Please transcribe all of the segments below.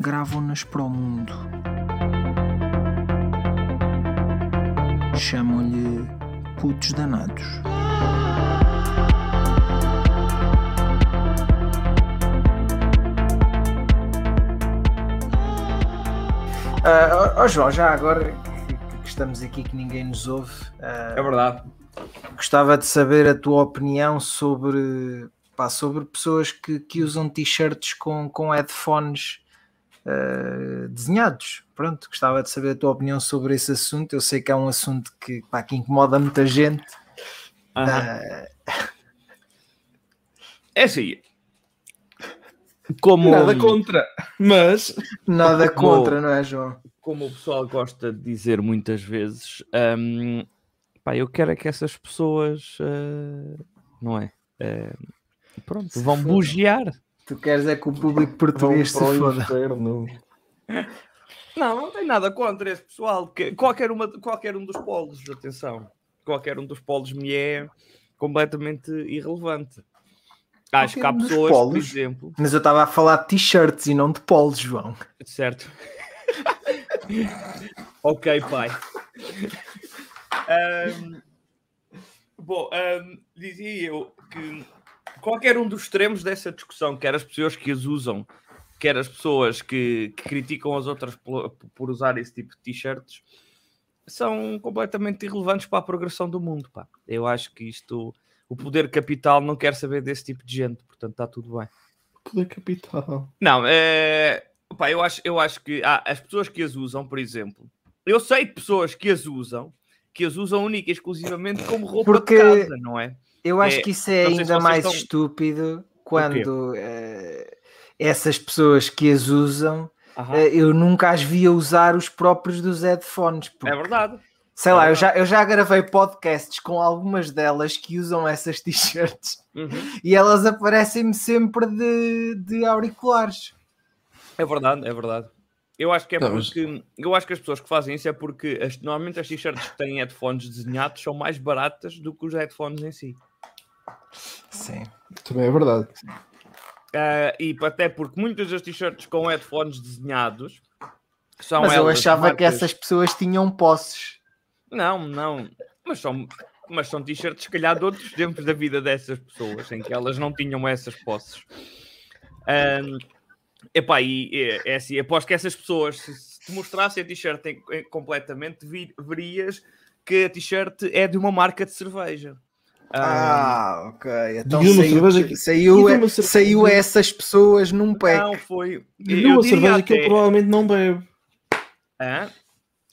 gravam-nas para o mundo. Chamam-lhe putos danados. Ó ó, João, já agora que, que estamos aqui que ninguém nos ouve, ah, É verdade. gostava de saber a tua opinião sobre, pá, sobre pessoas que, que usam t-shirts com, com headphones ah, desenhados. Pronto, gostava de saber a tua opinião sobre esse assunto. Eu sei que é um assunto que, pá, que incomoda muita gente. Ah, É assim. Como, Nada contra. Mas. nada contra, não é, João? como o pessoal gosta de dizer muitas vezes, hum, pá, eu quero é que essas pessoas, eh, não é? Eh, pronto, Se vão fodam. bugiar. Tu queres é que o público português se foda. inferno. Não, não tem nada contra esse pessoal. Que qualquer, uma, qualquer um dos polos, atenção, qualquer um dos polos me é completamente irrelevante. Acho que há um pessoas, por polos? exemplo, Mas eu estava a falar de t-shirts e não de polos, João. Certo. ok, pai. Ahm, bom, ahm, dizia eu que qualquer um dos extremos dessa discussão, quer as pessoas que as usam, quer as pessoas que, que criticam as outras por, por usar esse tipo de t-shirts, são completamente irrelevantes para a progressão do mundo. Pá. Eu acho que isto, o poder capital não quer saber desse tipo de gente, portanto está tudo bem. Poder capital. Não, é... Pá, eu, acho, eu acho que há as pessoas que as usam, por exemplo, eu sei de pessoas que as usam, que as usam única e exclusivamente como roupa Porque- de casa, não é? Eu acho É, que isso é ainda mais estão- estúpido quando eh, essas pessoas que as usam, Aham. eh, eu nunca as via usar os próprios dos headphones. porque, É verdade. sei é lá, eu verdade. já, eu já gravei podcasts com algumas delas que usam essas t-shirts Uhum. e elas aparecem-me sempre de, de auriculares. É verdade, é verdade. Eu acho que é mas- porque eu acho que as pessoas que fazem isso é porque as- normalmente as t-shirts que têm headphones desenhados são mais baratas do que os headphones em si. Sim. Também é verdade. Ah, e até porque muitas das t-shirts com headphones desenhados são Mas eu achava que marcas- essas pessoas tinham posses. Não, não. Mas são, mas são t-shirts, se calhar, de outros tempos da vida dessas pessoas, em que elas não tinham essas posses. Ahm, epá, e é, é assim, após que essas pessoas, se se te mostrassem a t-shirt completamente, vi- verias que a t-shirt é de uma marca de cerveja. Ahm, Ah, ok. Então saiu, cerveja que- saiu, diga uma cerveja saiu que- essas pessoas num pack. não foi. E eu uma cerveja que ele até- provavelmente não bebe. Hã?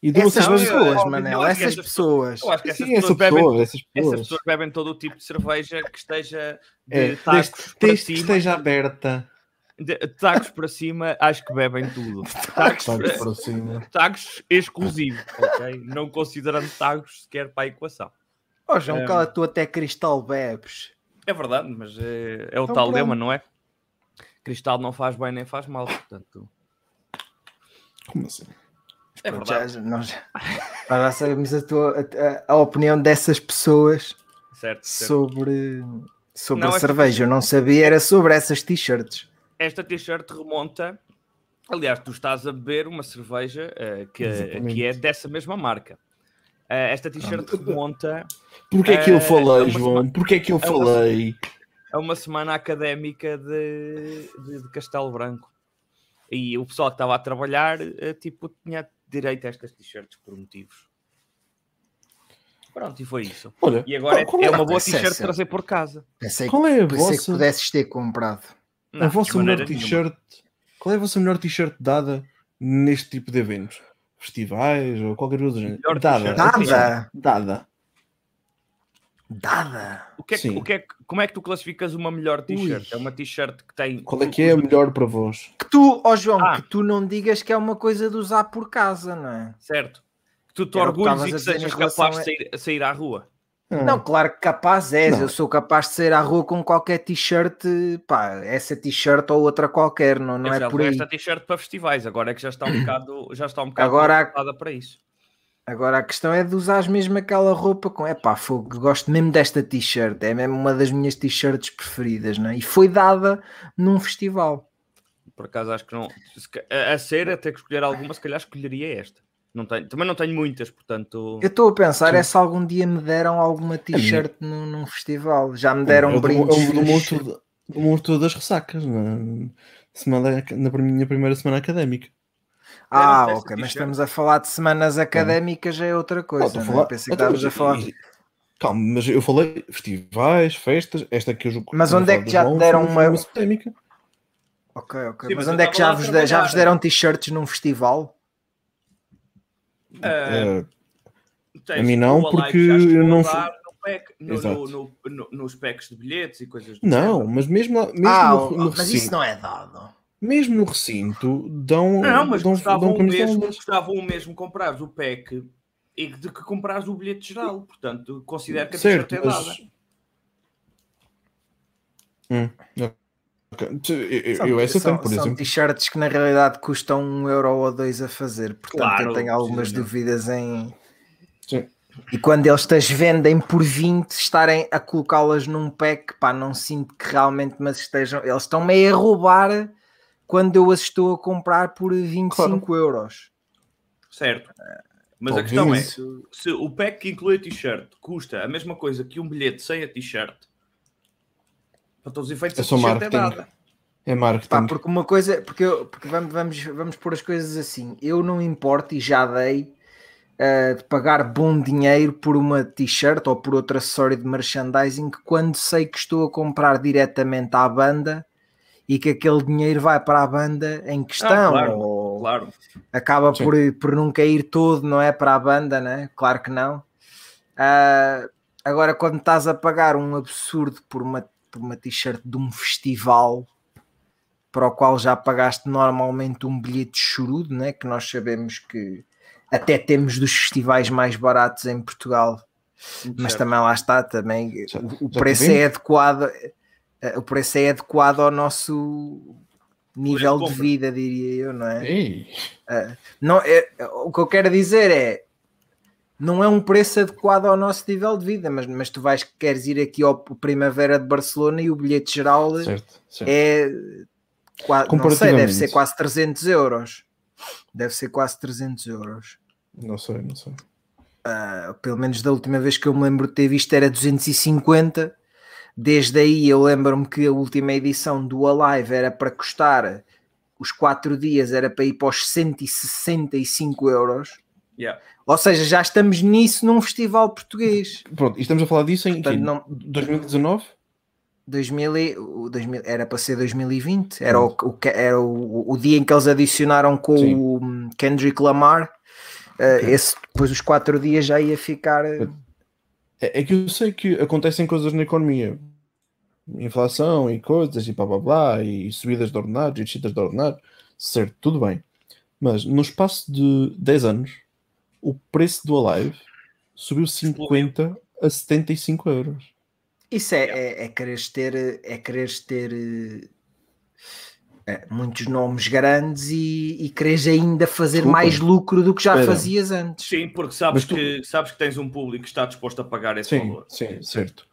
E de uma Essas cerveja eu- pessoas, eu- Manel, eu que essas essas pessoas. Eu acho que essas Sim, essa pessoas bebem pessoa, essas Essas pessoas. bebem todo o tipo de cerveja que esteja de É, tacos desde, que esteja aberta. De, tacos para cima, acho que bebem tudo. Tacos, Vamos para- para cima. tacos exclusivo, ok? Não considerando tacos sequer para a equação. Ó João, É. cala tu até cristal bebes. É verdade, mas é, é o Então tal pronto. lema, não é? Cristal não faz bem nem faz mal, portanto. Como assim? É Pronto, verdade, já, nós já, nós sabemos a, tua, a, a opinião dessas pessoas certo, certo. sobre, sobre Não, a cerveja. Eu não sabia, era sobre essas t-shirts. Esta t-shirt remonta. Aliás, tu estás a beber uma cerveja eh, que, Exatamente. que é dessa mesma marca. Eh, esta t-shirt remonta Porquê é que eu É, é falei, João? Porquê é que eu é falei? a uma semana académica de, de, de Castelo Branco. E o pessoal que estava a trabalhar, eh, tipo, tinha direito a estas t-shirts por motivos. Pronto, e foi isso. Olha, E agora é, qual, é qual uma boa Essa é t-shirt trazer por casa. Pensei, qual é a pensei que vossa, pudesses ter comprado. Não, a vossa melhor t-shirt? Qual é a vossa melhor t-shirt dada neste tipo de eventos? Festivais ou qualquer coisa do Dada. Nada! Dada. Dada. O que é que, Sim. o que é que- como é que tu classificas uma melhor t-shirt? É uma t-shirt que tem. Qual é que é a melhor para vós? Que tu, ó João, Ah. que tu não digas que é uma coisa de usar por casa, não é? Certo. Que tu te Era o que orgulhes e que sejas capaz a- de sair, a sair à rua. Ah, Não, claro que capaz és. Não. Eu sou capaz de sair à rua com qualquer t-shirt, pá, essa t-shirt ou outra qualquer, não, não Eu é por aí. esta t-shirt para festivais, agora é que já está um bocado, já está um bocado Agora para isso. Agora a questão é de usares mesmo aquela roupa com. É pá, fogo, gosto mesmo desta t-shirt, é mesmo uma das minhas t-shirts preferidas, não é? E foi dada num festival. Por acaso acho que não. A, a ser, a ter que escolher alguma, se calhar escolheria esta. Não tenho, também não tenho muitas, portanto. Eu estou a pensar Sim. é se algum dia me deram alguma t-shirt num, num festival. Já me deram é do- brindes. é fixe. monstro, do monstro das ressacas, na, semana, na minha primeira semana académica. Ah, Deram-te essa ok, mas estamos a falar de semanas académicas, já é outra Ah, coisa. não é? falar- Pensei que Então, estávamos a falar. Calma, mas eu falei festivais, festas, esta que eu jogo. Mas onde é que já te deram uma- académica? Ok, ok. Sim, mas mas onde eu é que já vos, já vos deram t-shirts num festival? Tens a mim não, porque eu não fui- no pack, no- no- Exato. no- no- nos packs de bilhetes e coisas do não, género. mas mesmo, lá- mesmo ah, no, no mas isso recinto, não é dado. mesmo no recinto, dão, Não, mas dão, dão o mesmo, gostavam o mesmo comprares o pack e de que comprares o bilhete geral. Portanto, considero que a Certo, t-shirt é dada. mas... Hum, ok. Eu, eu- São, eu essa são- tenho, por são exemplo. t-shirts que na realidade custam um euro ou dois a fazer. Portanto, Claro, eu tenho algumas precisamente. dúvidas em. Sim. E quando eles te as vendem por 20, estarem a colocá-las num pack, pá, não sinto que realmente mas estejam. Eles estão meio a roubar quando eu as estou a comprar por 25 euros. Certo. Mas a questão é, se o pack que inclui a t-shirt custa a mesma coisa que um bilhete sem a t-shirt, para todos os efeitos, É a só t-shirt é marketing. dada. É marketing. Pá, porque uma coisa, porque, eu, porque vamos, vamos, vamos pôr as coisas assim, eu não importo e já dei uh, de pagar bom dinheiro por uma t-shirt ou por outro acessório de merchandising quando sei que estou a comprar diretamente à banda e que aquele dinheiro vai para a banda em questão, Ah, claro, ou Claro. acaba Sim. por, por nunca ir todo, não é? Para a banda, né? Claro que não. Ah, agora, quando estás a pagar um absurdo por uma, por uma t-shirt de um festival para o qual já pagaste normalmente um bilhete chorudo, né? que nós sabemos que até temos dos festivais mais baratos em Portugal, mas Certo. também lá está, também Já- o, já preço é adequado, eh, o preço é adequado ao nosso nível de vida, diria eu, não é? Ei, Não, é, o que eu quero dizer é não é um preço adequado ao nosso nível de vida, mas, mas tu vais queres ir aqui ao Primavera de Barcelona e o bilhete geral certo, certo. é não sei, deve ser quase 300 euros. Deve ser quase 300 euros. Não sei, não sei. Ah, pelo menos da última vez que eu me lembro de ter visto era 250. Desde aí eu lembro-me que a última edição do Alive era para custar os 4 dias, era para ir para os 165 euros. Yeah. Ou seja, já estamos nisso num festival português. Pronto, e estamos a falar disso em Portanto, não- 2019? 2000, e- o 2000 era para ser 2020, era, o, o era o, o dia em que eles adicionaram com Sim. o hum, Kendrick Lamar. Uh, esse, depois os quatro dias já ia ficar. uh, É, é que eu sei que acontecem coisas na economia. Inflação e coisas e blá blá blá, e subidas de ordenados e descidas de ordenados. Certo, tudo bem. Mas no espaço de 10 anos, o preço do Alive subiu 50 a 75 euros. Isso é, é, é quereres ter, é quereres ter é, muitos nomes grandes e, e quereres ainda fazer Desculpa. mais lucro do que já Espera. fazias antes. Sim, porque sabes, tu- que, sabes que tens um público que está disposto a pagar esse Sim, valor. sim, certo.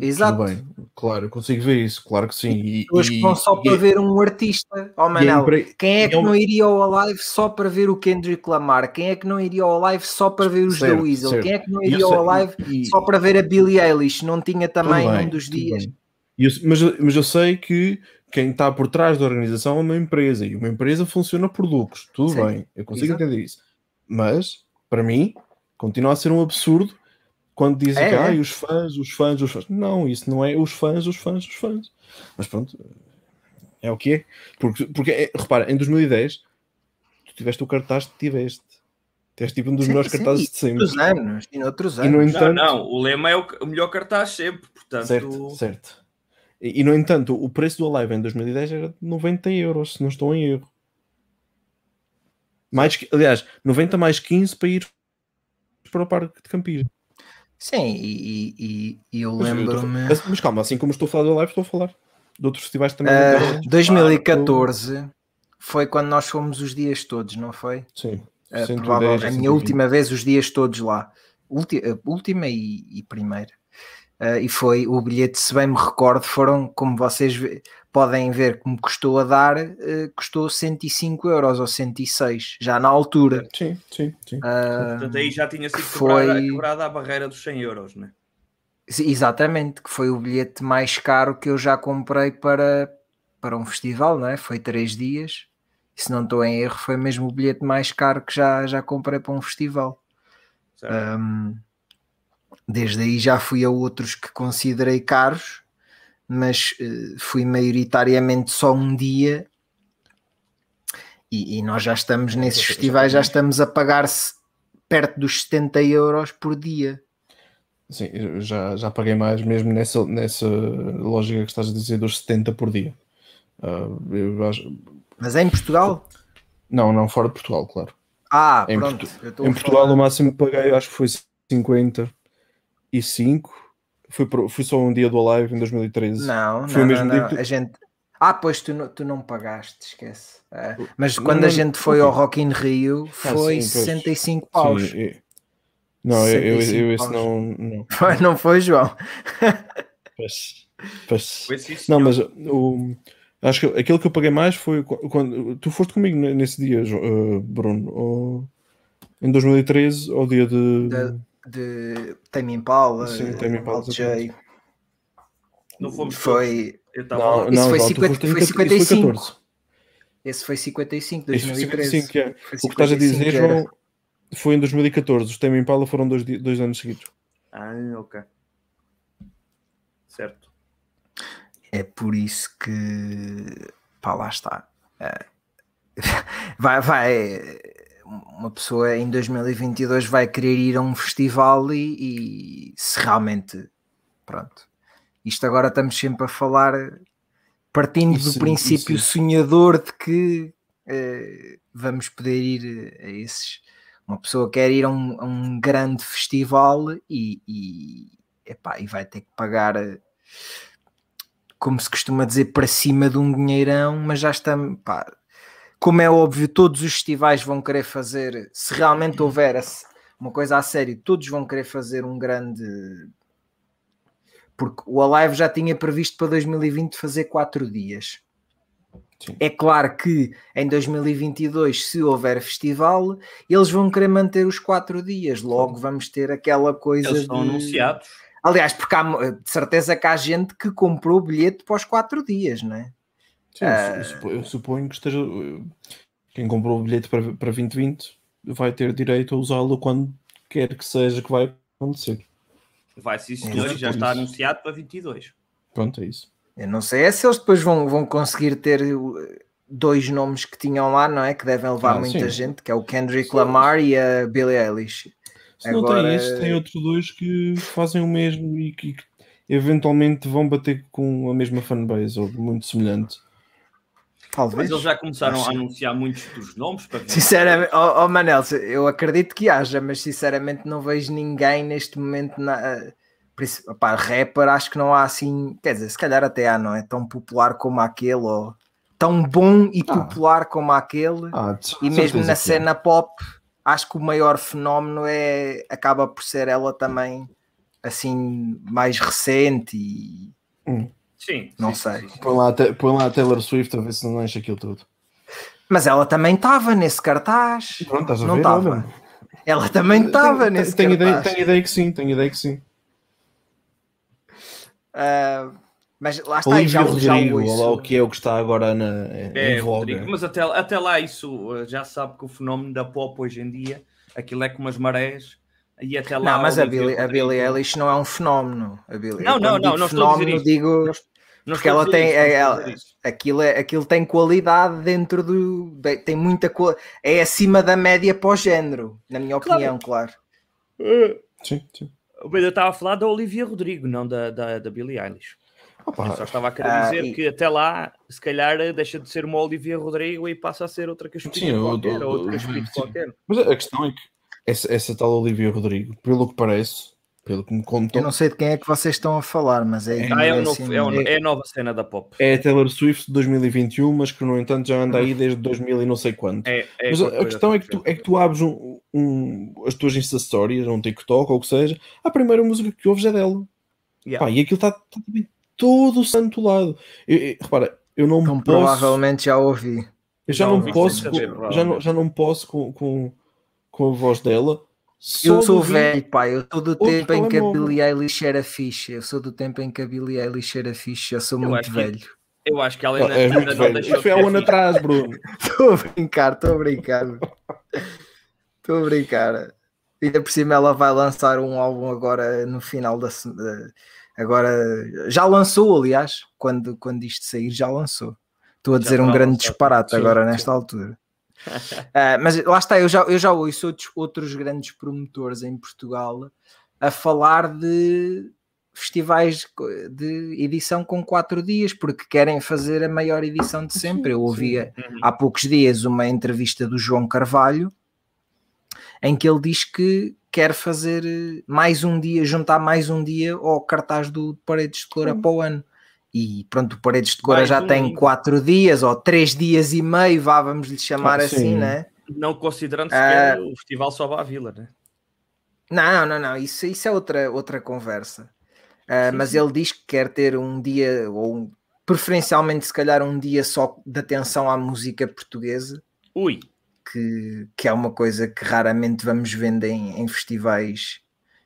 Exato. Bem, claro, eu consigo ver isso, claro que sim. E, Pessoas que vão só e- para ver um artista. Oh, e a Manel, empre- Quem é e que é um- não iria ao live só para ver o Kendrick Lamar? Quem é que não iria ao live só para ver os Certo, da Weasel? certo. Quem é que não e iria ao live e- só para ver a Billie Eilish? Não tinha também bem, um dos dias. E eu- mas, eu- mas eu sei que quem está por trás da organização é uma empresa e uma empresa funciona por lucros. Tudo Sim, bem, eu consigo exato. entender isso. Mas, para mim, continua a ser um absurdo quando dizem É, que é. "Ai, os fãs, os fãs, os fãs. Não, isso não é os fãs, os fãs, os fãs. Mas pronto, é o que é. Porque, porque é, repara, em 2010, tu tiveste o cartaz que tiveste. És tipo um dos Sim, melhores sim, cartazes e de sempre. Outros anos, e noutros E anos. no Não, entanto, não, o lema é o, o melhor cartaz sempre, portanto. certo, certo. E, e, no entanto, o preço do Alive em 2010 era de 90 euros, se não estou em erro. Mais, que- aliás, 90 mais 15 para ir para o Parque de Campinas. Sim, e, e- e- eu lembro-me. mas, mas calma, assim como estou a falar do Alive, estou a falar de outros festivais também. Ah, muito bons. 2014 foi quando nós fomos os dias todos, não foi? Sim. Ah, 110, provavelmente, a minha 120. última vez, os dias todos lá. Ulti- última e, e primeira. Ah, e foi o bilhete, se bem me recordo, foram, como vocês podem ver, como custou a dar, eh, custou 105 euros ou 106, já na altura. Sim, sim, sim. Ah, Portanto, aí já tinha sido Foi- quebrada, quebrada a barreira dos 100 euros, né? Exatamente, que foi o bilhete mais caro que eu já comprei para, para um festival, não é? Foi três dias. E se não estou em erro, foi mesmo o bilhete mais caro que já, já comprei para um festival. Certo? Ahm, desde aí já fui a outros que considerei caros, mas eh, fui maioritariamente só um dia. E, e nós já estamos nesses já- já festivais, já estamos a pagar-se perto dos 70 euros por dia. Sim, eu já, já paguei mais mesmo nessa, nessa lógica que estás a dizer dos 70 por dia. Eu acho- Mas é em Portugal? Não, não, fora de Portugal, claro. Ah, Em pronto. Portu- Em Portugal falar- o máximo que paguei acho que foi 55. Fui, pro- fui só um dia do Alive em 2013. Não, Foi não, o mesmo não, dia não. tu- A gente... Ah, pois tu não, tu não pagaste, esquece. É. Mas Não, quando a não, gente foi ao Rock in Rio foi sim, pois. 65 paus. Sim, e- Não, eu, eu, 65 eu esse não. não. Foi, não foi, João? Pois, pois. Foi sim, Não, mas o, acho que aquele que eu paguei mais foi qu- quando tu foste comigo ne- nesse dia, eh, Bruno, ou- em 2013, ao dia de. Da- De Tame Impala, Sim, Tame Impala, Alt J. Não fomos Foi, Eu Não. Isso não, foi tu 50 foste em foi 14, isso foi 55. 14. esse foi 55, Isso foi 2013. 55, é. Foi O que estás a 55 dizer, era. João, foi em 2014. Os Tame Impala foram dois, dois anos seguidos. Ah, ok. Certo. É por isso que pá, lá está. É. Vai, vai, uma pessoa em 2022 vai querer ir a um festival e, e se realmente pronto. Isto agora estamos sempre a falar partindo Isso, do princípio isso. sonhador de que eh, vamos poder ir a esses. Uma pessoa quer ir a um, a um grande festival e, e, epá, e vai ter que pagar eh, como se costuma dizer, para cima de um dinheirão, mas já estamos, pá, como é óbvio, todos os festivais vão querer fazer, se realmente houver a- uma coisa a sério, todos vão querer fazer um grande. Porque o Alive já tinha previsto para 2020 fazer quatro dias. Sim. É claro que em 2022, se houver festival, eles vão querer manter os quatro dias. Logo vamos ter aquela coisa. Eles estão de- anunciados. Aliás, porque há de certeza que há gente que comprou o bilhete para os quatro dias, não é? Sim, eu Ah. supo- eu suponho que esteja. Quem comprou o bilhete para, para 2020 vai ter direito a usá-lo quando quer que seja que vai acontecer. Vai senhor, Exato, e já está isso. anunciado para 22. Pronto, é isso. Eu não sei é se eles depois vão, vão conseguir ter uh, dois nomes que tinham lá, não é? Que devem levar Ah, muita sim. gente, que é o Kendrick Sim. Lamar e a Billie Eilish. Se não Agora- tem esse, tem outros dois que fazem o mesmo e que que eventualmente vão bater com a mesma fanbase ou muito semelhante. Mas Talvez. eles já começaram Mas a anunciar muitos dos nomes para 22. Sinceramente, oh, oh Manel, eu acredito que haja, mas sinceramente não vejo ninguém neste momento na. princi- opá, rapper, acho que não há assim. Quer dizer, se calhar até há, não é? Tão popular como aquele, ou tão bom e Ah. popular como aquele. Ah, E mesmo na que é. cena pop, acho que o maior fenómeno é acaba por ser ela também assim mais recente e Sim. Não sim, sei. sim, sim. Põe lá, põe lá a Taylor Swift a ver se não enche aquilo tudo. mas ela também estava nesse cartaz. Pronto, estás a Não ver? Ela também estava nesse tenho ideia, cartaz. tenho ideia que sim, tenho ideia que sim. Ah, mas lá está, Olivia já, já Rodrigo, o olha lá ouço. o que é o que está agora na, É, em voga. Rodrigo, mas até, até lá isso uh, já sabe que o fenómeno da pop hoje em dia, aquilo é como as marés, e até lá. Não, mas a Billie, a Billie Eilish não é um fenómeno. A Billie, Não, não, não, não estou a dizer fenómeno, isso. digo Não Não Porque ela tem- é- ela-. Aquilo, é, aquilo tem qualidade dentro do. Tem muita. É acima da média para o género, na minha Claro. opinião, claro. Sim, sim. Mas eu estava a falar da Olivia Rodrigo, não da, da, da Billie Eilish. Opa, Eu só estava a querer Ah, dizer e- que até lá, se calhar, deixa de ser uma Olivia Rodrigo e passa a ser outra eu- qualquer, eu- ou outro eu- Caspito sim. qualquer. Mas a questão é que essa, essa tal Olivia Rodrigo, pelo que parece, pelo que me contam, Eu não sei de quem é que vocês estão a falar, mas é. Ah, é, o ignorância novo- é, o- minha. é a nova cena da pop. é a Taylor Swift de 2021, mas que no entanto já anda aí desde 2000 e não sei quanto. É, é Mas a, questão é que, tu, é que tu abres um, um- as tuas Insta Stories, um TikTok ou o que seja, a primeira música que ouves é dela. Yeah. Pá, e aquilo está tá, também todo o santo lado. Eu- eu- repara, eu não Então, posso. provavelmente já ouvi. Eu já não ouvi posso, sem com- saber, já, não, já não posso com, com, com a voz dela. Eu sou velho, pá. Eu sou do tempo em que a. Billie Eilish era fixe. Eu sou do tempo em que a Billie Eilish era fixe. Eu sou Eu muito acho que- velho. Eu acho que ela ainda, és ainda muito não velho. deixou Isso de foi há ser um ano atrás, Bruno. Estou a brincar, estou a brincar. Estou a brincar. E ainda por cima ela vai lançar um álbum agora no final da semana. Agora já lançou, aliás, quando, quando isto sair, já lançou. Estou a Já dizer um está grande disparate Sim, agora sim. nesta altura. Ah, mas lá está, eu já, eu já ouço outros, outros grandes promotores em Portugal a falar de festivais de edição com quatro dias, porque querem fazer a maior edição de sempre. Eu ouvia Uhum. há poucos dias uma entrevista do João Carvalho em que ele diz que quer fazer mais um dia, juntar mais um dia ao cartaz do Paredes de Cora para o ano. E pronto, o Paredes de Cora Mais já um tem quatro dias ou três dias e meio, vá, vamos lhe chamar Ah, assim, sim. né? Não considerando sequer o festival Soba à Vila, né? Não, não, não, isso, isso é outra, outra conversa. Ah, Sim, mas sim. ele diz que quer ter um dia, ou um- preferencialmente, se calhar, um dia só de atenção à música portuguesa. Ui, que, que é uma coisa que raramente vamos vendo em, em festivais.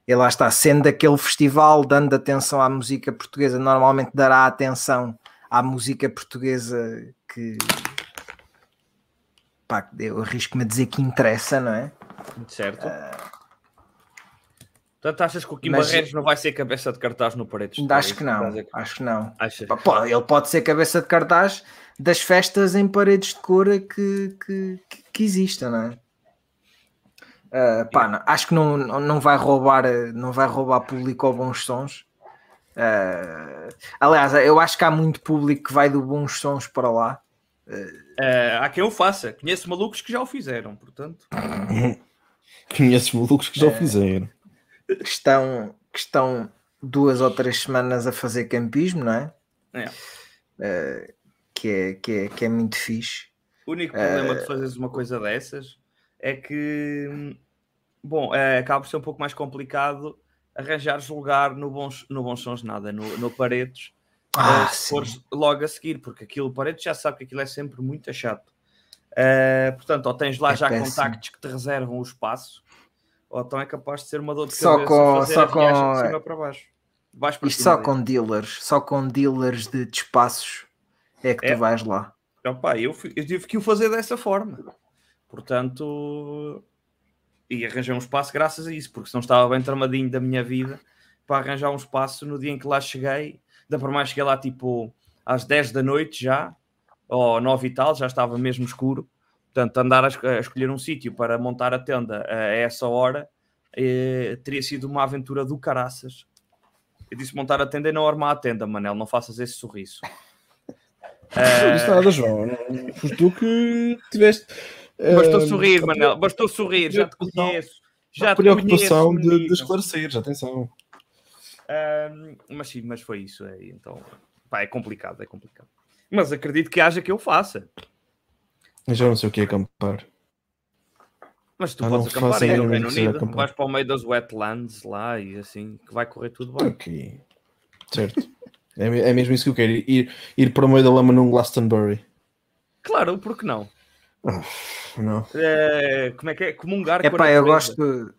E lá está, sendo aquele festival dando atenção à música portuguesa, normalmente dará atenção à música portuguesa que pá, eu arrisco-me a dizer que interessa, não é? certo. Portanto, achas que o Kim Mas- Barreiros não vai ser cabeça de cartaz no Paredes? acho que não, acho que não. Achas? Pá, pô, ele pode ser cabeça de cartaz das festas em paredes de que, que, que, que existam, não é? Pá, não, acho que não, não vai roubar não vai roubar público ou bons sons. Ah, aliás, eu acho que há muito público que vai do bons sons para lá. Eh, há quem o faça. Conheço malucos que já o fizeram, portanto. Conheço malucos que já o fizeram. Que estão, que estão duas ou três semanas a fazer campismo, não é? É. Que, é, que, é, que é muito fixe. O único problema Eh, de fazeres uma coisa dessas é que, hum, bom, eh, acaba por ser um pouco mais complicado arranjares lugar no Bons, no bons Sons Nada, no, no Paredes, Ah, eh, se sim. fores logo a seguir, porque aquilo, Paredes já sabe que aquilo é sempre muito chato. Eh, portanto, ou tens lá É já péssimo. contactos que te reservam o espaço, ou então é capaz de ser uma dor de Só cabeça com- fazer só a com- de cima para baixo. Vais para Isto só com dealers, só com dealers de, de espaços é que É. tu vais lá. Opa, eu, fui- eu tive que o fazer dessa forma. Portanto, e arranjei um espaço graças a isso, porque senão estava bem tramadinho da minha vida para arranjar um espaço no dia em que lá cheguei. Da por mais cheguei lá tipo às 10 da noite já, ou 9 e tal, já estava mesmo escuro. Portanto, andar a, es- a escolher um sítio para montar a tenda a essa hora eh, teria sido uma aventura do caraças. Eu disse montar a tenda e não armar a tenda, Manel, não faças esse sorriso. Não disse nada, João. Foste tu que tiveste. Bastou eh, sorrir, a Manel. Bastou sorrir, já te conheço. Já te preocupação conheço, de, de esclarecer, atenção. Ahm, mas sim, mas foi isso. É, então, pá, é complicado, é complicado. Mas acredito que haja que eu faça. Eu já não sei o que é acampar. Mas tu Ah, podes acampar faço aí no Reino que Unido, acampar. vais para o meio das wetlands lá e assim, que vai correr tudo bem. Ok. Certo. É, é mesmo isso que eu quero. Ir, ir para o meio da lama num Glastonbury. Claro, porque não? Não. É, como é que é? Comungar É pá, eu gosto,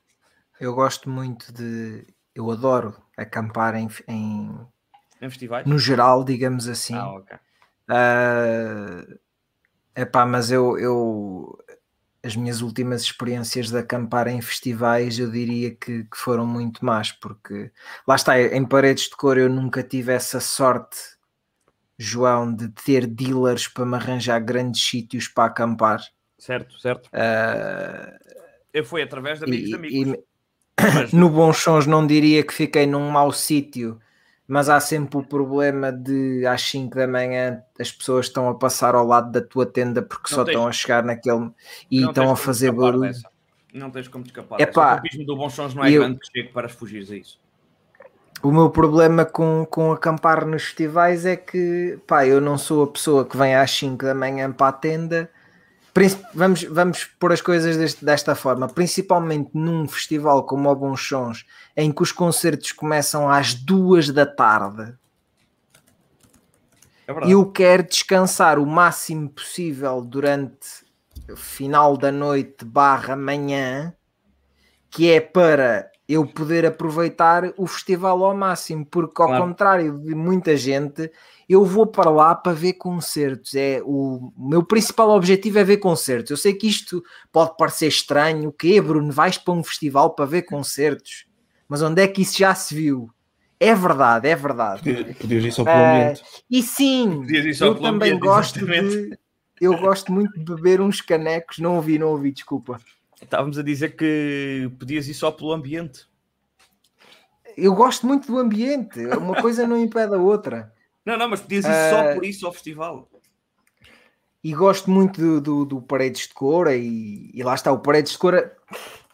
eu gosto muito de. Eu adoro acampar em, em- Em festivais? no geral, digamos assim. Ah, ok. é pá, mas eu, eu as minhas últimas experiências de acampar em festivais eu diria que, que foram muito más, porque lá está, em paredes de cor eu nunca tive essa sorte João, de ter dealers para me arranjar grandes sítios para acampar. Certo, certo. Ah, Eu fui através de amigos e- de amigos. e- Mas- no Bons Sons não diria que fiquei num mau sítio, mas há sempre o problema de às 5 da manhã as pessoas estão a passar ao lado da tua tenda porque Não só tens- estão a chegar naquele e não estão a fazer barulho. dessa. Não tens como te escapar. Epá. O campismo do Bons Sons não é eu- grande que chegue para fugir a isso. O meu problema com, com acampar nos festivais é que pá, eu não sou a pessoa que vem às 5 da manhã para a tenda. Vamos, vamos pôr as coisas deste- desta forma, principalmente num festival como o Bons Sons, em que os concertos começam às duas da tarde. É. Eu quero descansar o máximo possível durante o final da noite barra manhã, que é para eu poder aproveitar o festival ao máximo, porque ao Claro. contrário de muita gente, eu vou para lá para ver concertos. É o meu principal objetivo é ver concertos. Eu sei que isto pode parecer estranho, que Bruno, vais para um festival para ver concertos, mas onde é que isso já se viu? É verdade, é verdade. Podia- Podias ir só pelo ambiente. E sim, eu também ambiente, gosto exatamente. de. Eu gosto muito de beber uns canecos. Não ouvi, não ouvi, desculpa. Estávamos a dizer que podias ir só pelo ambiente. Eu gosto muito do ambiente. Uma coisa não impede a outra. Não, não, mas podias ir Eh, só por isso ao festival. E gosto muito do, do, do Paredes de Cora. E, e lá está, o Paredes de Cora.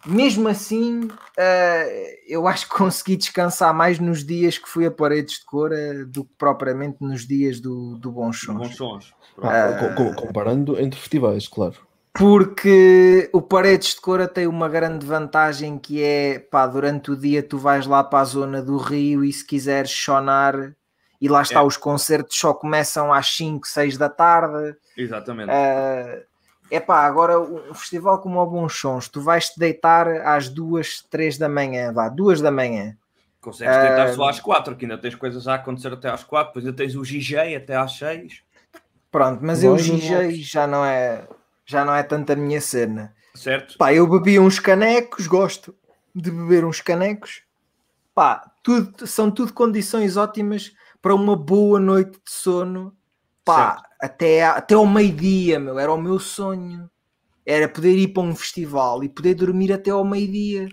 Mesmo assim, eh, eu acho que consegui descansar mais nos dias que fui a Paredes de Cora do que propriamente nos dias do, do Bons Sons. Bons Sons. Ah, co- comparando entre festivais, claro. Porque o Paredes de Cora tem uma grande vantagem que é, pá, durante o dia tu vais lá para a zona do Rio e se quiseres chonar, e lá está, É. os concertos só começam às 5, 6 da tarde. Exatamente. é pá, agora um festival como o Bons Sons, tu vais te deitar às 2, 3 da manhã, vá, 2 da manhã. Consegues deitar só às 4, que ainda tens coisas a acontecer até às 4, depois ainda tens o GG até às 6. Pronto, mas eu Vai, Nuno GG já não é já não é tanto a minha cena. Certo? Pá, eu bebi uns canecos, gosto de beber uns canecos. Pá, tudo, são tudo condições ótimas para uma boa noite de sono. Pá, até, até ao meio-dia, meu, era o meu sonho. Era poder ir para um festival e poder dormir até ao meio-dia.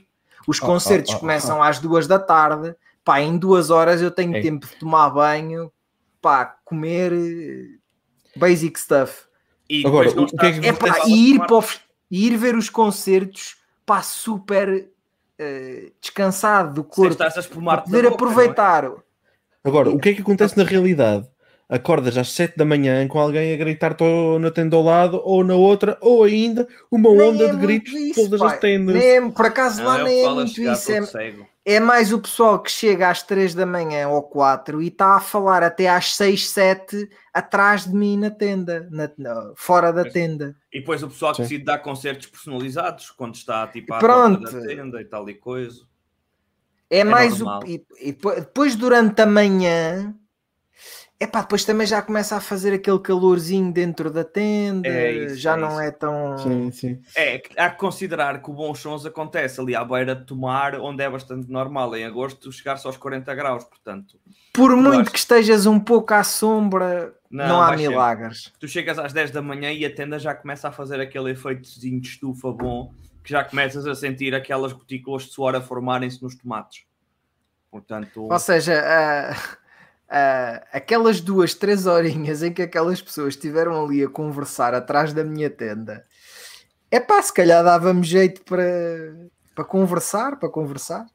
Os Ah, concertos ah, ah, começam às duas da tarde. Pá, em duas horas eu tenho É. tempo de tomar banho, pá, comer eh, basic stuff. E Agora, o que é que É pá, e ir, para o ir ver os concertos pá, super eh, descansado do corpo, estás a para espumar poder aproveitar. Agora, o que é que acontece na realidade? Acordas às 7 da manhã com alguém a gritar-te ou na tenda ao lado ou na outra, ou ainda uma Nem onda é de gritos isso, todas pai. as tendas. Nem é- por acaso Não, lá é nem é muito isso. É. é mais o pessoal que chega às 3 da manhã ou 4 e está a falar até às 6, 7 atrás de mim na tenda, na- na- fora da tenda. E depois o pessoal que decide dar concertos personalizados quando está tipo à Pronto. porta da tenda e tal e coisa. É, mais normal. o. E, e depois- depois durante a manhã. É pá, depois também já começa a fazer aquele calorzinho dentro da tenda, É isso, já é não isso. é tão. Sim, sim. É, que há que considerar que o bom sons acontece ali à beira de tomar, onde é bastante normal em agosto chegar-se aos 40 graus, portanto. Por muito acho- que estejas um pouco à sombra, Não, não, há vai ser. milagres. Tu chegas às 10 da manhã e a tenda já começa a fazer aquele efeitozinho de estufa bom, que já começas a sentir aquelas gotículas de suor a formarem-se nos tomates. Portanto, Ou seja, ah, ah, aquelas duas, três horinhas em que aquelas pessoas estiveram ali a conversar atrás da minha tenda, é pá, se calhar dava-me jeito para, para conversar, para conversar.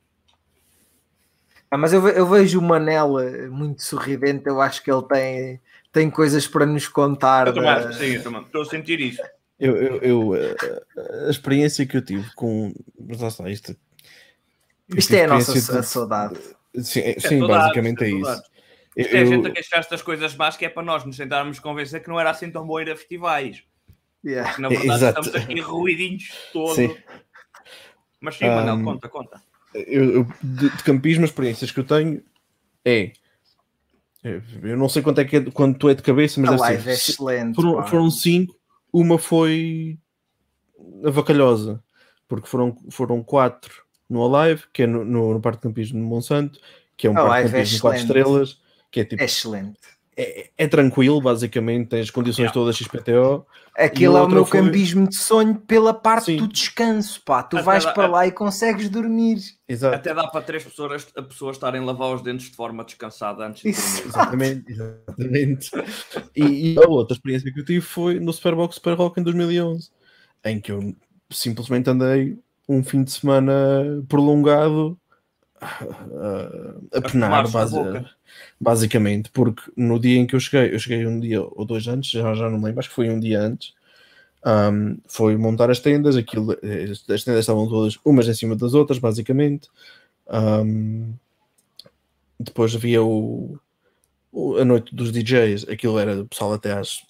Ah, mas eu, eu vejo o Manel eh, muito sorridente, eu acho que ele tem, tem coisas para nos contar. eu da- sim, eu também estou a sentir isso. Eu, eu, eu, eh, a experiência que eu tive com. Mas lá está, isto. Isto é a nossa de- saudade. Sim, é- É sim, saudades, basicamente é saudades. isso. Isto é gente a queixar-se das coisas más que é para nós nos tentarmos convencer que não era assim tão bom ir a festivais. Yeah. Na verdade Exato. estamos aqui ruidinhos de todo. Sim. Mas sim, Manel, Um, conta, conta. eu, eu- de, de campismo, as experiências que eu tenho é. é, Eu não sei quanto é que é, quanto é de cabeça, mas A deve live ser. é excelente. Foram, pá. foram cinco, uma foi a Vacalhosa, porque foram, foram quatro no Alive, que é no, no, no Parque de Campismo de Monsanto, que é um A parque de Live é campismo de quatro excelente. estrelas, que é tipo É excelente. é, é tranquilo, basicamente, tens as condições Yeah. todas XPTO. Aquilo é o meu foi- campismo de sonho pela parte Sim. do descanso, pá. Tu Até vais dá- para lá e consegues dormir. Exato. Até dá para três pessoas, a pessoas estarem a lavar os dentes de forma descansada antes de dormir. Exatamente, exatamente. E, e a outra experiência que eu tive foi no Superbox Super Rock em 2011, em que eu simplesmente andei um fim de semana prolongado ah, a penar, base- basicamente, porque no dia em que eu cheguei, eu cheguei um dia ou dois antes, já, já não me lembro, acho que foi um dia antes. ahm, foi montar as tendas, aquilo, eh, as tendas estavam todas umas em cima das outras, basicamente. Ahm, depois havia o, o- a noite dos DJs, aquilo era o pessoal até às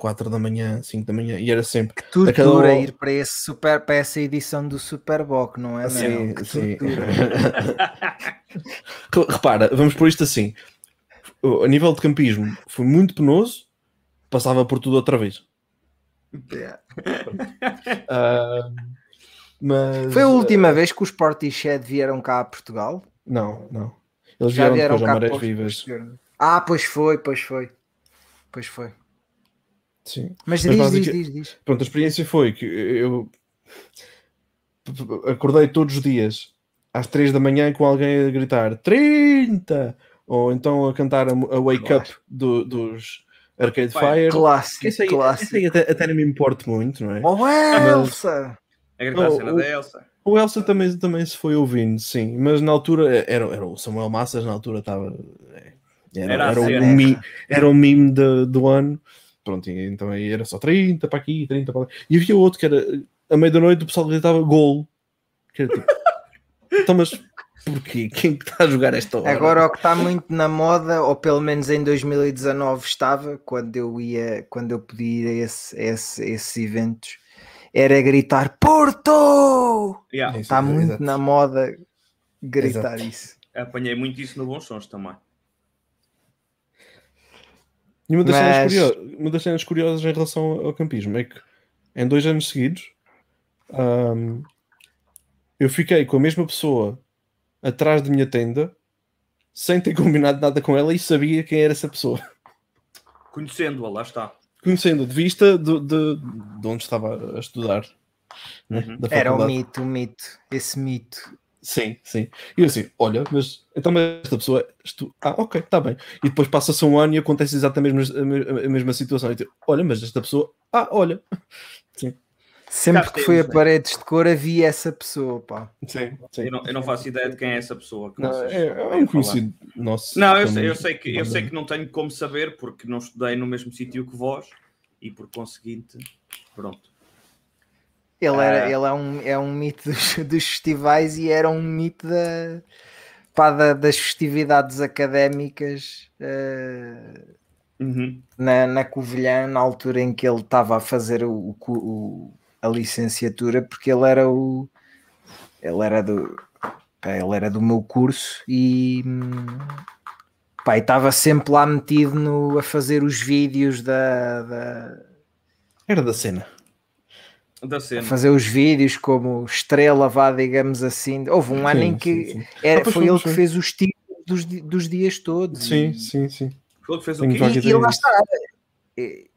4 da manhã, 5 da manhã, e era sempre Que tortura Aquela- ir para, esse super, para essa edição do Superboc, não é? Sim? Que sim. Repara, vamos por isto assim. A nível de campismo foi muito penoso, passava por tudo outra vez. Yeah. Ah, mas Foi a última vez que os Portishead vieram cá a Portugal? Não, não. Eles Já vieram, vieram depois a cá Marés Vivas. Ah, pois foi, pois foi. Pois foi. Sim. Mas, Mas diz, basica- diz, diz, diz. Pronto, a experiência foi que eu acordei todos os dias às 3 da manhã com alguém a gritar 30! Ou então a cantar a, a Wake Up do- dos Arcade Fire. Fire. Clássico, Esse aí, clássico. esse aí até, até não me importa muito, não é? Oh, Elsa! É gritar a Oh, cena o- da Elsa. O Elsa também, também se foi ouvindo, sim, mas na altura era, era o Samuel Massas, na altura estava. Era, Era era, o, mi- era o meme de- do ano. Pronto, então aí era só 30 para aqui, 30 para lá. E havia outro que era à meia da noite o pessoal gritava gol. Que era tipo. então, mas porquê? Quem que está a jogar esta hora? Agora o que está muito na moda, ou pelo menos em 2019 estava, quando eu ia, quando eu podia ir a, esse, a esse- esses eventos, era gritar Porto! Yeah. Está muito exato. na moda gritar Exato. isso. Apanhei muito isso no Bons Sons também. E uma das, cenas Mas- curiosas, uma das cenas curiosas em relação ao campismo é que em dois anos seguidos ahm, eu fiquei com a mesma pessoa atrás da minha tenda sem ter combinado nada com ela e sabia quem era essa pessoa. Conhecendo-a, lá está. Conhecendo de vista de, de, de onde estava a estudar. né, Uhum. da Era o faculdade. mito, o mito, esse mito. Sim, sim. E eu assim, olha, mas então mas esta pessoa, estu... ah, ok, está bem. E depois passa-se um ano e acontece exatamente a mesma, a me- a mesma situação. E tu, olha, mas esta pessoa, ah, olha. Sempre Já que fui a né? paredes de cor havia essa pessoa, pá. Sim, sim. Eu não, eu não faço ideia de quem é essa pessoa. Que Não, vocês é, é um conhecido nosso. Não, eu, sei, eu, sei que, eu sei que não tenho como saber porque não estudei no mesmo sítio que vós e por conseguinte, pronto. Ele, era, Ah. ele é, um, é um mito dos, dos festivais e era um mito da, pá, da- das festividades académicas Uhum. na, na Covilhã, na altura em que ele estava a fazer o, o a licenciatura, porque ele era o ele era do pá, ele era do meu curso e pá, estava sempre lá metido no, a fazer os vídeos da- da, Era da cena. Da a cena. fazer os vídeos como estrela, vá, digamos assim. Houve um ano Sim, em que sim, sim. era, Ah, foi ele que fez os títulos dos, dos dias todos. Sim, E- sim, sim. Foi ele que fez o quê? E, e lá está.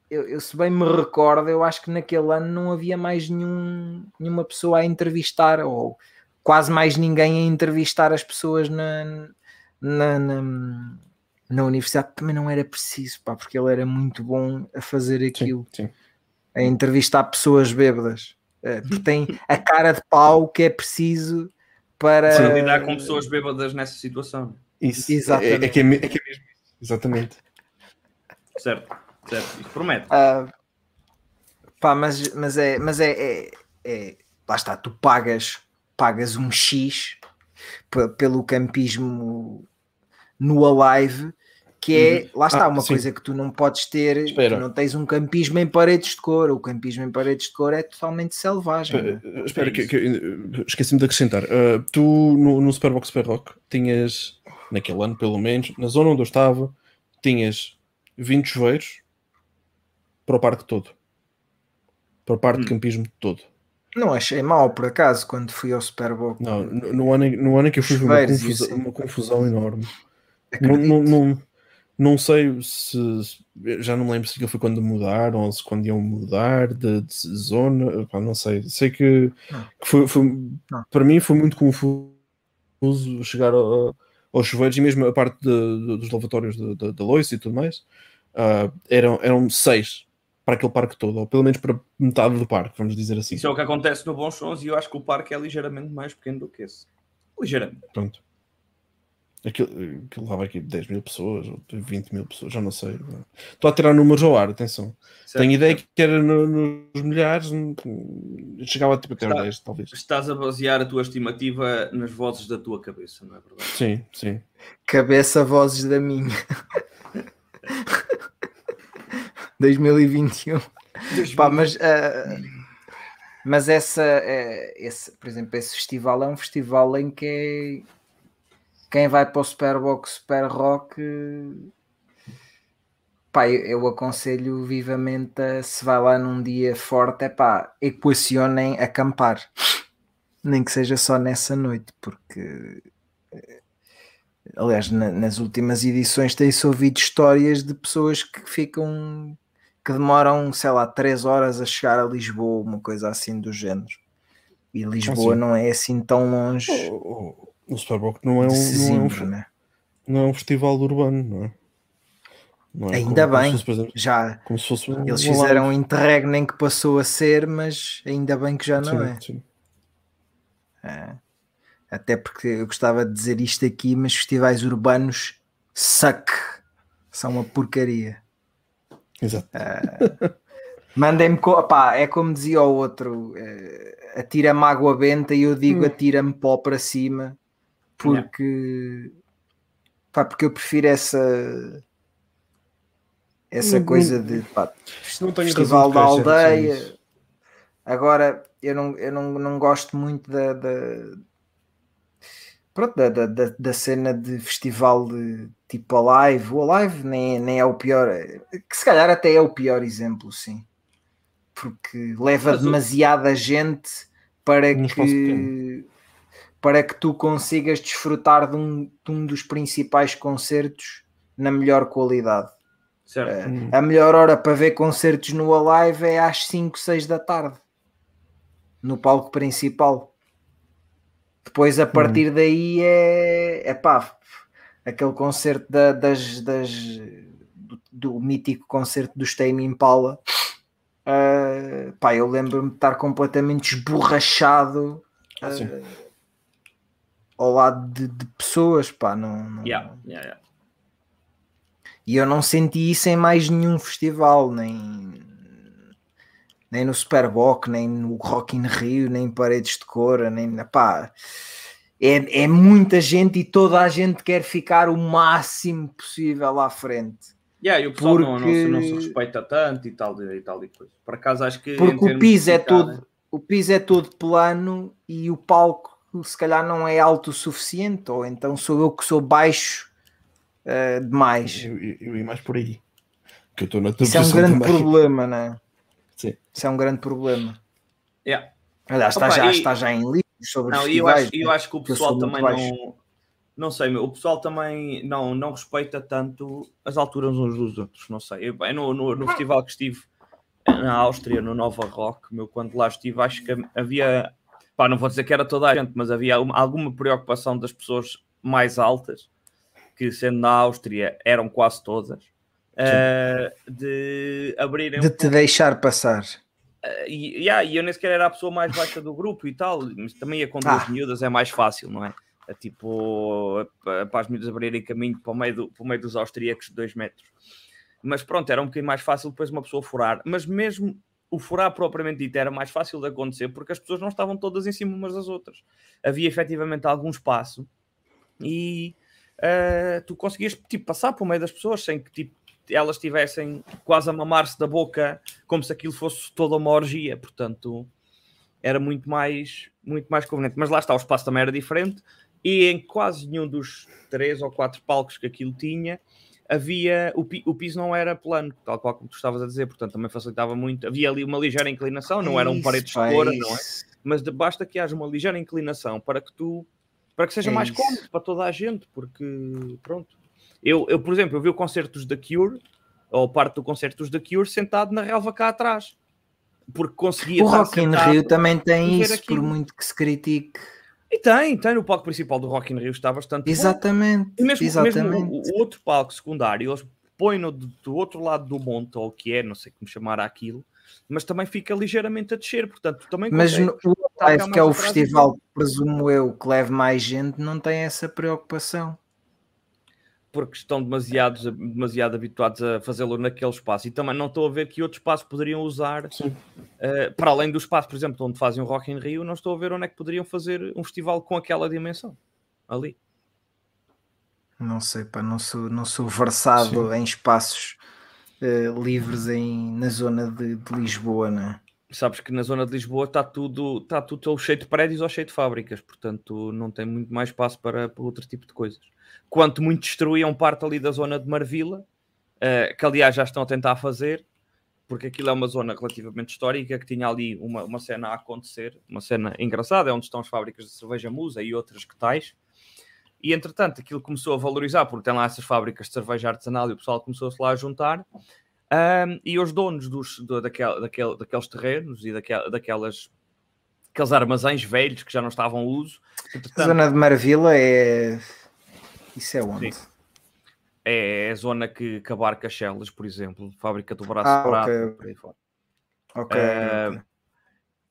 Eu, eu, se bem me recordo, eu acho que naquele ano não havia mais nenhum, nenhuma pessoa a entrevistar, ou quase mais ninguém a entrevistar as pessoas na, na, na, na universidade. Também não era preciso, pá, porque ele era muito bom a fazer aquilo Sim, sim. A entrevistar pessoas bêbadas. Eh, Porque tem a cara de pau que é preciso para. Para lidar com pessoas bêbadas nessa situação. Isso. Exatamente. É, é que é, é que é mesmo isso. Exatamente. Certo, certo. Isso promete. Ah, pá, mas, mas, é, mas é, é, é- Lá está, tu pagas, pagas um X pe- pelo campismo no Alive, que é, lá está, Ah, uma sim. coisa que tu não podes ter, Espera. tu não tens um campismo em paredes de cor, o campismo em paredes de cor é totalmente selvagem. não é? Espera, espera que, que- eh, esqueci-me de acrescentar. Uh, tu no, no Superbox Super Rock tinhas, naquele ano pelo menos, na zona onde eu estava, tinhas 20 chuveiros para o parque todo. Para o parque de Hum. campismo todo. Não achei mal, por acaso, quando fui ao Super Bowl. Não, no, no ano, no ano em que eu fui uma confusão, isso. uma confusão enorme. Acredito. não, não, Não sei se. Já não me lembro se aquilo foi quando mudaram ou se quando iam mudar de, de zona. pá, não sei. Sei que, Não. que foi, foi- Não. para mim foi muito confuso chegar ao- aos chuveiros e mesmo a parte de- de- dos lavatórios da Loice e tudo mais. ah, eram, eram seis para aquele parque todo, ou pelo menos para metade do parque, vamos dizer assim. Isso é o que acontece no Bons Sons e eu acho que o parque é ligeiramente mais pequeno do que esse. Ligeiramente. Pronto. Aquilo, aquilo levava aqui 10 mil pessoas, ou 20 mil pessoas, já não sei. Estou a tirar números ao ar, atenção. Certo? Tenho ideia que era no- nos milhares, chegava tipo até aos Está. 10, talvez. Estás a basear a tua estimativa nas vozes da tua cabeça, não é verdade? Sim, sim. Cabeça, vozes da minha. 2021. Pá, mas, ah, mas essa, eh, esse, por exemplo, esse festival é um festival em que é- quem vai para o Superbox Super Rock, pá, eu, eu aconselho vivamente a, se vai lá num dia forte, é pá, equacionem acampar, nem que seja só nessa noite, porque eh, aliás, na- nas últimas edições tem-se ouvido histórias de pessoas que ficam que demoram, sei lá, 3 horas a chegar a Lisboa, uma coisa assim do género. E Lisboa sim. não é assim tão longe O, o, o Superboc não é, um, de não, é um, né? não é um festival urbano, não é? Não é Ainda como, bem. Como se fosse, exemplo, Já um, eles fizeram um interregno que passou a ser, mas ainda bem que já não Sim, é. sim. É. Até porque eu gostava de dizer isto aqui, mas festivais urbanos suck. São uma porcaria. Exato. Mandem-me. co- é como dizia o outro: eh, atira-me água benta e eu digo Hum. atira-me pó para cima, porque. Pá, porque eu prefiro essa. Essa Não- coisa não- de. Pá, Festival da Aldeia. isso. Agora, eu não, eu não, não gosto muito da, da, pronto, da, da, da- cena de festival de tipo Alive. O Alive nem, nem é o pior, que se calhar até é o pior exemplo, sim, porque leva Mas demasiada gente para que, para que tu consigas desfrutar de um, de um dos principais concertos na melhor qualidade. Certo. Hum. A melhor hora para ver concertos no Alive é às 5, 6 da tarde, no palco principal. Depois, a partir daí, é, é pá, aquele concerto da- das, das, do, do mítico concerto do Tame Impala. ah, pá, eu lembro-me de estar completamente esborrachado Ah, sim. Ao lado de, de pessoas, pá, não, não- Yeah, yeah, yeah. e eu não senti isso em mais nenhum festival, nem, nem no Superboc, nem no Rock in Rio, nem em Paredes de Cora, nem pá. É, é muita gente e toda a gente quer ficar o máximo possível à frente. Yeah, e o pessoal não, não, se, não se Porque- respeita tanto e tal, e tal e coisa. Por acaso acho que. Porque o piso é todo, o piso é todo plano e o palco se calhar não é alto o suficiente, ou então sou eu que sou baixo eh, demais. Eu, eu, eu ia mais por aí. Que eu estou na Isso é um grande também. problema, não é? Sim. Isso é um grande problema. Yeah. Aliás, está, Opa, já, e- está já em livros sobre Não, eu acho, eu né? acho que o eu pessoal também não. Não sei, meu, o pessoal também não, não respeita tanto as alturas uns dos outros, não sei. Eu, eu no, no, no festival que estive na Áustria, no Nova Rock, meu, quando lá estive, acho que havia, pá, não vou dizer que era toda a gente, mas havia uma- alguma preocupação das pessoas mais altas, que sendo na Áustria eram quase todas, eh, de abrirem De um te deixar passar. e, yeah, eu nem sequer era a pessoa mais baixa do grupo e tal, mas também ia com duas Ah. miúdas, é mais fácil, não é? É tipo, pa- para as miúdas abrirem caminho para o meio, do, para o meio dos austríacos de dois metros. Mas pronto, era um bocadinho mais fácil depois uma pessoa furar. Mas mesmo o furar propriamente dito era mais fácil de acontecer porque as pessoas não estavam todas em cima umas das outras. Havia efetivamente algum espaço e eh, tu conseguias tipo, passar por meio das pessoas sem que tipo, elas estivessem quase a mamar-se da boca como se aquilo fosse toda uma orgia, portanto era muito mais, muito mais conveniente. Mas lá está, o espaço também era diferente e em quase nenhum dos três ou quatro palcos que aquilo tinha havia, o, o piso não era plano, tal qual como tu estavas a dizer, portanto também facilitava muito. Havia ali uma ligeira inclinação, não eram Isso, paredes de cor, não é? mas de- basta que haja uma ligeira inclinação para que tu para que seja É mais isso. cómodo para toda a gente, porque pronto. Eu, eu, por exemplo, eu vi o concertos da Cure, ou parte do concertos da Cure, sentado na relva cá atrás. Porque conseguia O Rock in Rio também tem isso, por aquilo. muito que se critique. E tem, tem no palco principal do Rock in Rio, está bastante bom. Exatamente, E mesmo, exatamente. mesmo o, o outro palco secundário, eles põem-no do, do outro lado do monte, ou o que é, não sei como chamar aquilo, mas também fica ligeiramente a descer, portanto, também Mas no, o Live, que é o festival, presumo eu, que leve mais gente, não tem essa preocupação. Porque estão demasiados, demasiado habituados a fazê-lo naquele espaço e também não estou a ver que outro espaço poderiam usar Sim. eh, para além do espaço, por exemplo, onde fazem o Rock in Rio, não estou a ver onde é que poderiam fazer um festival com aquela dimensão ali. Não sei, pá, não sou, não sou versado em espaços eh, livres em, na zona de, de Lisboa, né? Sabes que na zona de Lisboa está tudo, está tudo ou cheio de prédios ou cheio de fábricas, portanto não tem muito mais espaço para, para outro tipo de coisas. Quanto muito destruíam parte ali da zona de Marvila, eh, que aliás já estão a tentar fazer, porque aquilo é uma zona relativamente histórica que tinha ali uma, uma cena a acontecer, uma cena engraçada, é onde estão as fábricas de cerveja Musa e outras que tais. E entretanto aquilo começou a valorizar, porque tem lá essas fábricas de cerveja artesanal e o pessoal começou-se lá a juntar. Ahm, e os donos dos, do- daquel, daquel- daqueles terrenos e daquel, daquelas aqueles armazéns velhos que já não estavam a uso, A entretanto, zona de Marvila é. Isso é onde? Sim. é a zona que, abarca Shellas, por exemplo, fábrica do braço Ah, de prata, ok, ok. por aí fora. Ok, Ah, ok.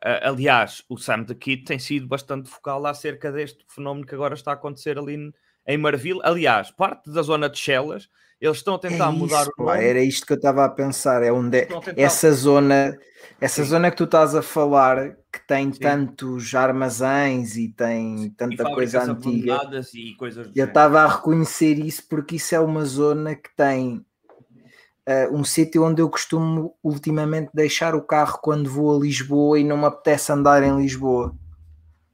Ah, aliás, o Sam the Kid tem sido bastante focal acerca deste fenómeno que agora está a acontecer ali em Marville. Aliás, parte da zona de Shellas, eles estão a tentar É mudar isso, o pá, nome. era isto que eu estava a pensar. É onde é- tentar- essa zona, essa Sim. zona que tu estás a falar, que tem Sim. tantos armazéns e tem e tanta fábricas coisa antiga. e coisas Eu estava a reconhecer isso porque isso é uma zona que tem eh, um sítio onde eu costumo ultimamente deixar o carro quando vou a Lisboa e não me apetece andar em Lisboa.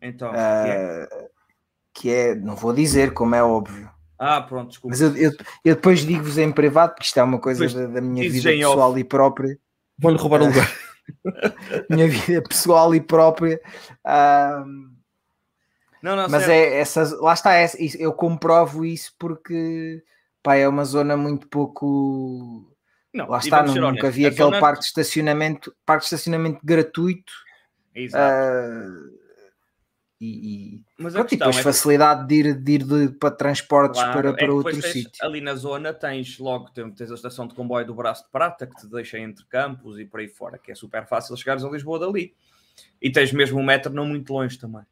Então, que é? Que é, não vou dizer, como é óbvio. Ah, pronto, desculpa. Mas eu, eu, eu depois digo-vos em privado, porque isto é uma coisa da, da minha vida em off. pessoal e própria. Vão-lhe roubar o lugar. minha vida pessoal e própria. ah, Não, não, mas sério. é essas, lá está, é, eu comprovo isso porque pá, é uma zona muito pouco. Não, Lá está, nunca honestos, vi a aquele zona- parque de estacionamento, parque de estacionamento gratuito. Exato. ah, e, e, Mas pronto, depois é que- facilidade de ir, de ir de- para transportes Claro, para, é para que outro tens- sítio. Ali na zona tens logo tens, tens a estação de comboio do Braço de Prata que te deixa entre campos e por aí fora, que é super fácil chegares a Lisboa dali. E tens mesmo um metro não muito longe também.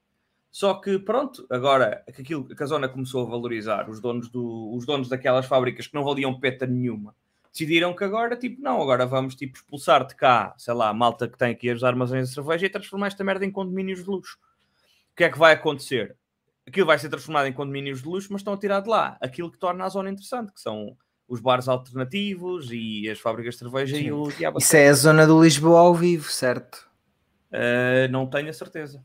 Só que pronto, agora que, aquilo, que a zona começou a valorizar, os donos, do, os donos daquelas fábricas que não valiam peta nenhuma, decidiram que agora, tipo, não, agora vamos tipo, expulsar de cá, sei lá, a malta que tem aqui os armazéns de cerveja e transformar esta merda em condomínios de luxo. O que é que vai acontecer? aquilo vai ser transformado em condomínios de luxo, mas estão a tirar de lá aquilo que torna a zona interessante, que são os bares alternativos e as fábricas de cerveja e o diabo. Isso é a zona do Lisboa ao vivo, certo? Uh, não tenho a certeza.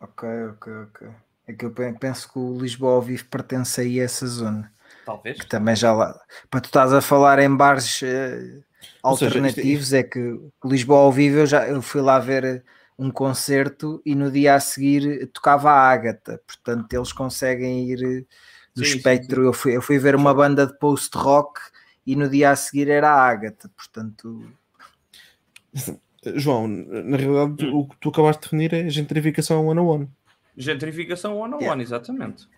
Ok, ok, ok. É que eu pe- penso que o Lisboa ao vivo pertence aí a essa zona. Talvez. Que também já lá. Para tu estás a falar em bares eh, Ou seja, isto- alternativos, é que Lisboa ao vivo eu já eu fui lá ver um concerto e no dia a seguir tocava a Ágata. Portanto, eles conseguem ir eh, do Sim, sim, espectro. Eu, fui, eu fui ver uma banda de post-rock e no dia a seguir era a Ágata. Portanto, João, na realidade, Hum. o que tu acabaste de definir é gentrificação one on one. Gentrificação one on Yeah. one, exatamente.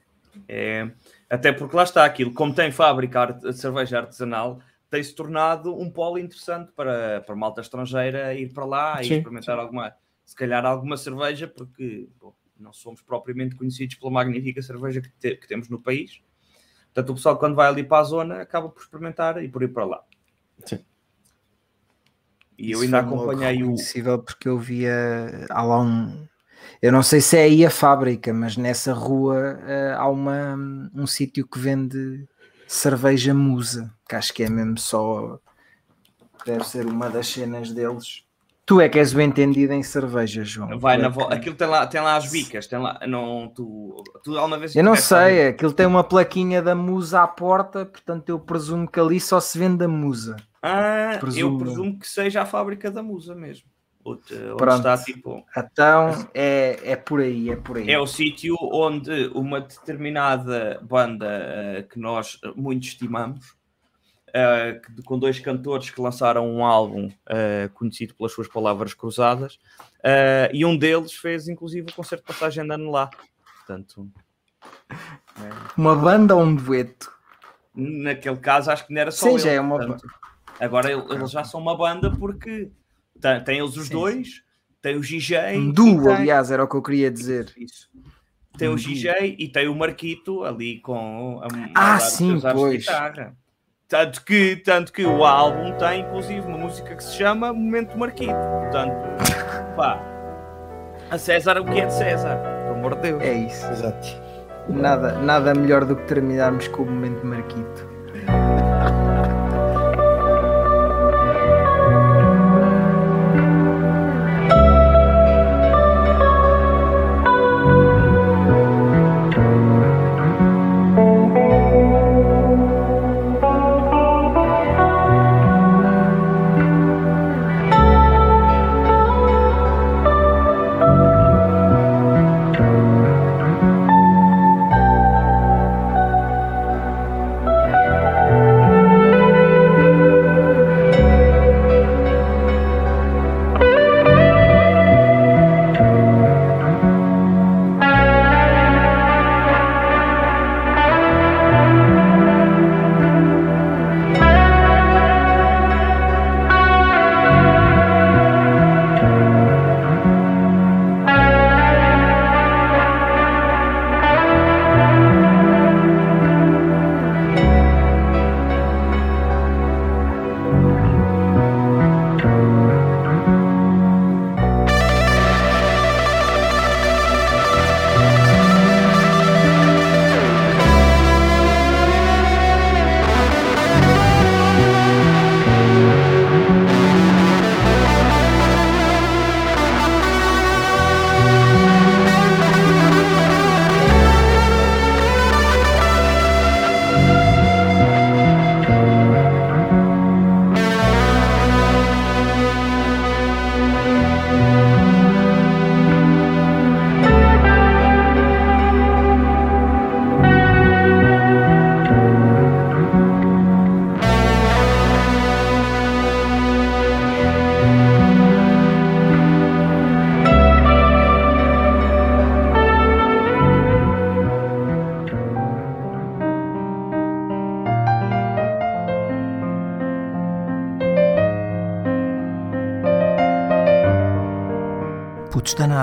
É, até porque lá está aquilo, como tem fábrica art- de cerveja artesanal, tem-se tornado um polo interessante para, para malta estrangeira ir para lá e Sim, experimentar alguma, se calhar alguma cerveja, porque bom, não somos propriamente conhecidos pela magnífica cerveja que, te- que temos no país. Portanto, o pessoal quando vai ali para a zona acaba por experimentar e por ir para lá. Sim. E eu Isso ainda foi-me logo acompanhei o. reconhecível porque eu via há lá um eu não sei se é aí a fábrica mas nessa rua eh, há uma, um sítio que vende cerveja musa que acho que é mesmo só deve ser uma das cenas deles tu é que és o entendido em cerveja João Vai Tu na é vo... que- Aquilo tem lá, tem lá as bicas, tem lá. Não, tu, tu alguma vez eu não a sei, aquilo tem uma plaquinha da musa à porta, portanto eu presumo que ali só se vende a musa. Ah, eu Presumo. presumo que seja a fábrica da Musa mesmo. Onde, está tipo. Então é, é por aí, é por aí. É o sítio onde uma determinada banda eh, que nós muito estimamos, que- com dois cantores que lançaram um álbum eh, conhecido pelas suas palavras cruzadas, eh, e um deles fez inclusive o concerto de passagem de ano lá. Portanto, Uma banda ou um dueto? naquele caso acho que não era só Sim, ele. já é uma portanto, agora ele- eles já são uma banda porque tem eles os Sim, dois, tem o DJ. Um duo, tem- aliás, era o que eu queria dizer. Isso. Tem Um o duo. DJ e tem o Marquito ali com a, a Ah, sim, pois. guitarra. Tanto que, tanto que o álbum tem inclusive uma música que se chama Momento Marquito. Portanto, pá, a César o que é de César, pelo amor de Deus. É isso. Exato. Nada, nada melhor do que terminarmos com o momento Marquito.